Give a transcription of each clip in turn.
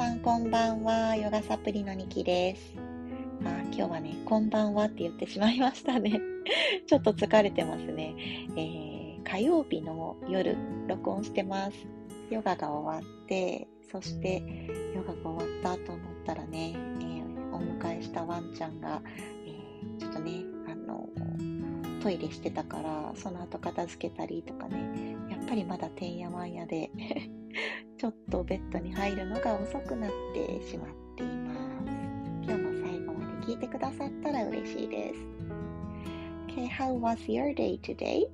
さんこんばんは。ヨガサプリのニキです。あ今日はね、こんばんはって言ってしまいましたね。ちょっと疲れてますね、えー、火曜日の夜、録音してます。ヨガが終わって、そしてヨガが終わったと思ったらね、えー、お迎えしたワンちゃんが、えー、ちょっとね、あの、トイレしてたから、その後片付けたりとかね、やっぱりまだてんやわんやで ちょっとベッドに入るのが遅くなってしまっています。今日も最後まで聞いてくださったら嬉しいです。Okay, how was your day today?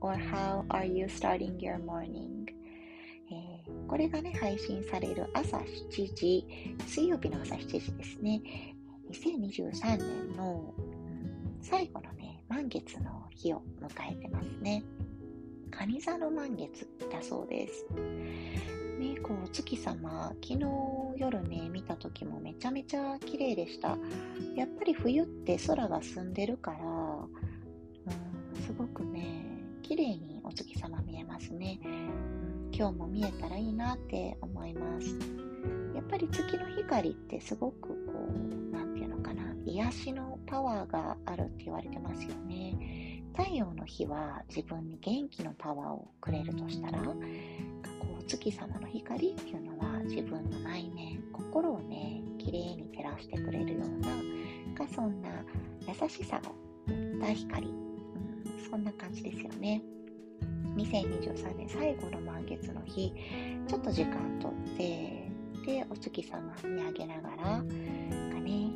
Or how are you starting your morning? え、これがね、配信される朝7時、水曜日の朝7時ですね。2023年の、最後のね、満月の日を迎えてますね。蟹座の満月だそうです。ね、こう、お月様、昨日夜ね、見た時もめちゃめちゃ綺麗でした。やっぱり冬って空が澄んでるから、うん、すごくね、綺麗にお月様見えますね、うん。今日も見えたらいいなって思います。やっぱり月の光ってすごくこう、なんていうのかな、癒しのパワーがあるって言われてますよね。太陽の日は自分に元気のパワーをくれるとしたら、月様の光っていうのは自分の内面心をね綺麗に照らしてくれるようなかそんな優しさを持った光、うん、そんな感じですよね。2023年最後の満月の日ちょっと時間とってでお月様見上げながらがね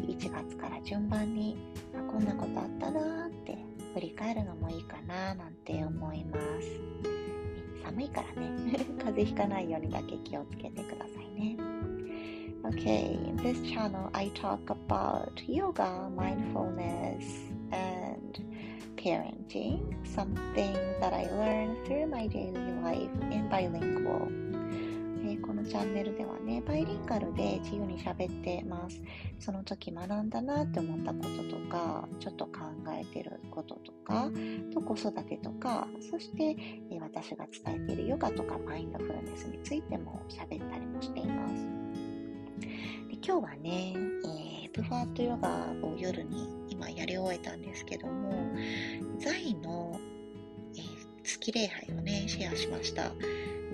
1月から順番にあこんなことあったなって振り返るのもいいかななんて思います。寒いからね風邪ひかないようにだけ気をつけてくださいね Okay, in this channel I talk about yoga, mindfulness, and parenting, something that I learned through my daily life in bilingual. このチャンネルではね、バイリンガルで自由に喋ってます。その時学んだなって思ったこととか、ちょっと考えてることとか、と子育てとか、そして、え私が伝えているヨガとかマインドフルネスについても喋ったりもしています。で今日はね、えー、プファートヨガを夜に今やり終えたんですけども、財の、えー、月礼拝をね、シェアしました。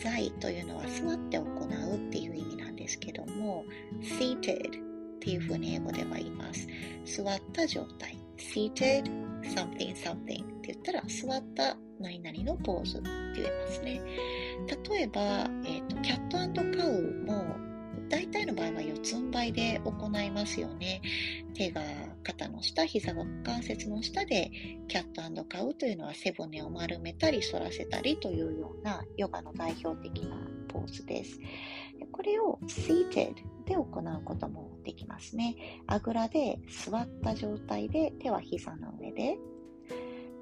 在というのは座って行うっていう意味なんですけども seated っていうふうに英語では言います。座った状態。seated something something って言ったら座った何々のポーズって言えますね。例えば、えーと、キャットカウも大体の場合は四つん這いで行いますよね。手が肩の下、膝が股関節の下で、キャットカウというのは背骨を丸めたり反らせたりというようなヨガの代表的なポーズです。これを seated で行うこともできますね。あぐらで座った状態で手は膝の上で、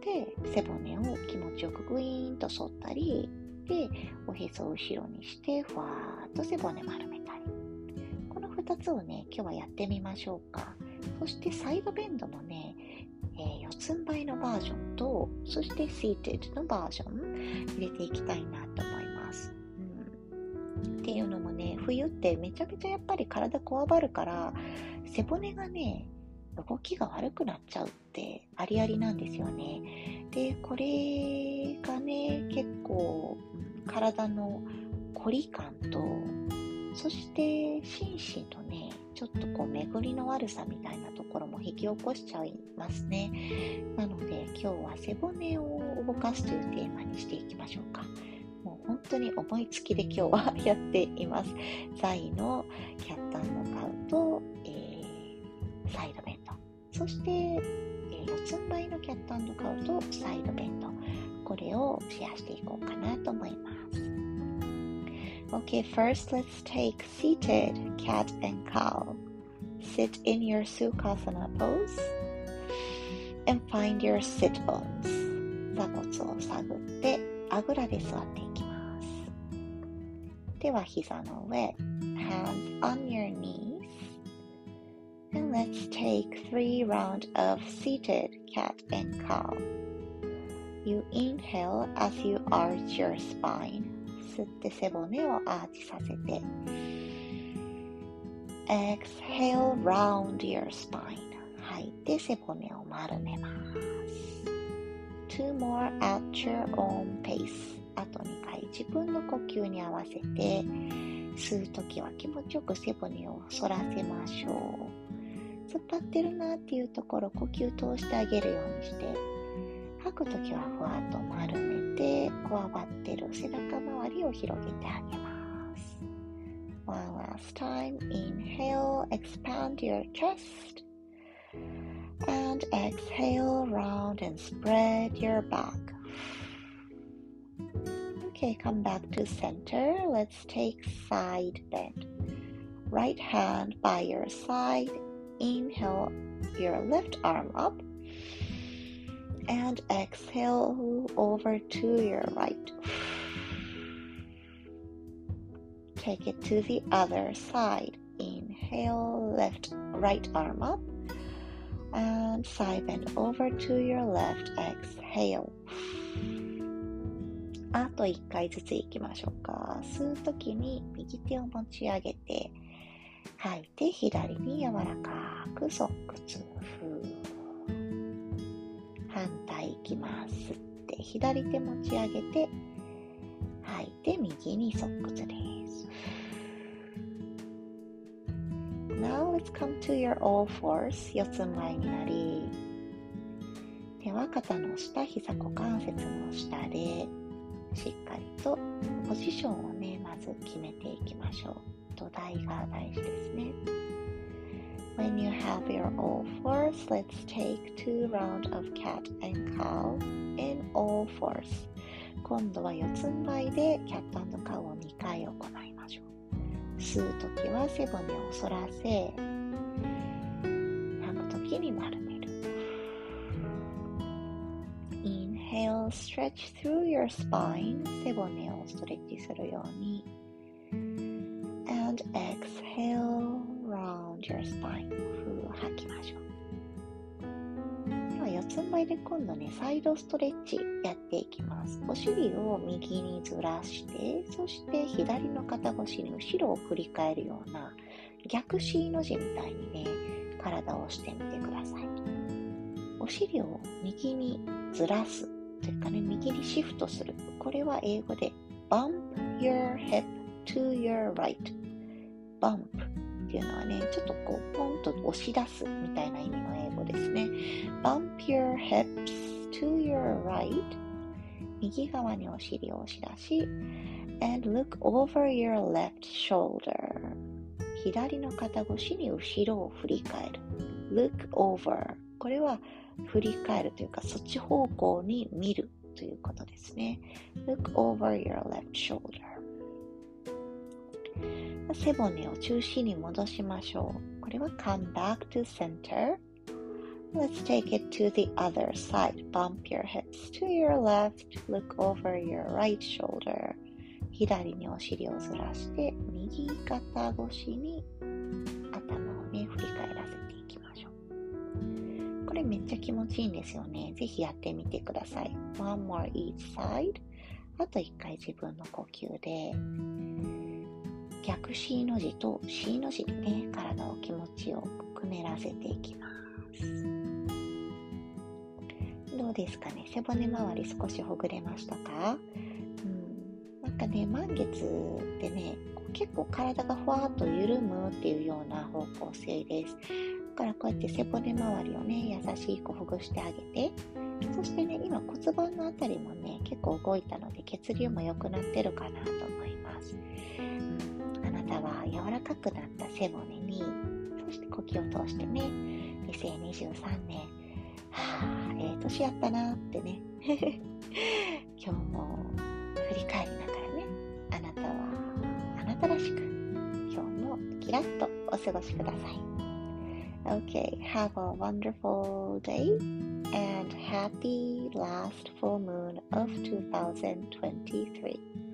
で、背骨を気持ちよくグイーンと反ったり、で、おへそを後ろにして、ふわーっと背骨丸めたり。この2つをね、今日はやってみましょうか。そしてサイドベンドのね、えー、四つん這いのバージョンと、そして seated のバージョン入れていきたいなと思います。うん、っていうのもね、冬ってめちゃめちゃやっぱり体こわばるから、背骨がね、動きが悪くなっちゃうってありありなんですよね。で、これがね、結構体の凝り感と、そして心身とね、ちょっとこう巡りの悪さみたいなところも引き起こしちゃいますね。なので今日は背骨を動かすというテーマにしていきましょうか。もう本当に思いつきで今日はやっています。サイのキャットカウと、えー、サイドベンド。そして、え、四つん這いのキャットカウとサイドベンド。これをシェアしていこうかなと思います。Okay, first let's take seated cat and cow. Sit in your Sukhasana pose and find your sit bones. 座骨を探ってあぐらで座っていきます。では膝の上、hands on your knees. And let's take three rounds of seated cat and cow. You inhale as you arch your spine. 吸って背骨をアーチさせて exhale round your spine. 吐いて背骨を丸めます。Two more at your own pace. あと2回自分の呼吸に合わせて吸うときは気持ちよく背骨を反らせましょう。突っ張ってるなっていうところ呼吸通してあげるようにして吐くときはふわっと丸めてこわばってる背中周りを広げてあげます One last time inhale expand your chest and exhale round and spread your back Okay, come back to center. Let's take side bend. Right hand by your side. Inhale your left arm up. And exhale over to your right. Take it to the other side. Inhale, left, right arm up. And side bend over to your left. Exhale. あと1回ずついきましょうか。吸うときに右手を持ち上げて、吐いて左に柔らかく側屈。 反対いきます。って左手持ち上げて、吐いて右に側屈です。Now let's come to your all fours 四つん這いになり手は肩の下、膝股関節の下でしっかりとポジションをね、まず決めていきましょう。土台が大事ですね。When you have your all fours, let's take two rounds of cat and cow in all fours. 今度は四つん這いでキャットカウを2回行いましょう。吸うときは背骨を反らせ、吐くときに丸め Inhale, stretch through your spine 背骨をストレッチするように And exhale, つん這いで今度ねサイドストレッチやっていきます。お尻を右にずらしてそして左の肩越しに後ろを振り返るような逆 C の字みたいにね体をしてみてください。お尻を右にずらすというかね、右にシフトする。これは英語で bump your hip to your right. bump っていうのはね、ちょっとこう、ポンと押し出すみたいな意味の英語。ですね。bump your hips to your right 右側にお尻を押し出し and look over your left shoulder 左の肩越しに後ろを振り返る look over これは振り返るというか、そっち方向に見るということですね。Look over your left shoulder. 背骨を中心に戻しましょう。これは come back to center. Let's take it to the other side. Bump your heads to your left. Look over your right shoulder. 左にお尻をずらして、右肩越しに頭をね、振り返らせていきましょう。これめっちゃ気持ちいいんですよね。ぜひやってみてください。One more each side. あと一回自分の呼吸で。逆 C の字と C の字でね、体を気持ちよくくねらせていきます。どうですかね？背骨周り少しほぐれましたか？うん。なんかね、満月ってね、結構体がふわっと緩むっていうような方向性です。からこうやって背骨周りをね、優しくほぐしてあげて、そしてね、今骨盤のあたりもね、結構動いたので血流も良くなってるかなと思います。うん、あなたは柔らかくなった背骨に、そして呼吸を通してね、2023年、はあ、ええー、年やったなってね、今日も振り返りながらね、あなたはあなたらしく、今日もキラッとお過ごしください。Okay, have a wonderful day and happy last full moon of 2023.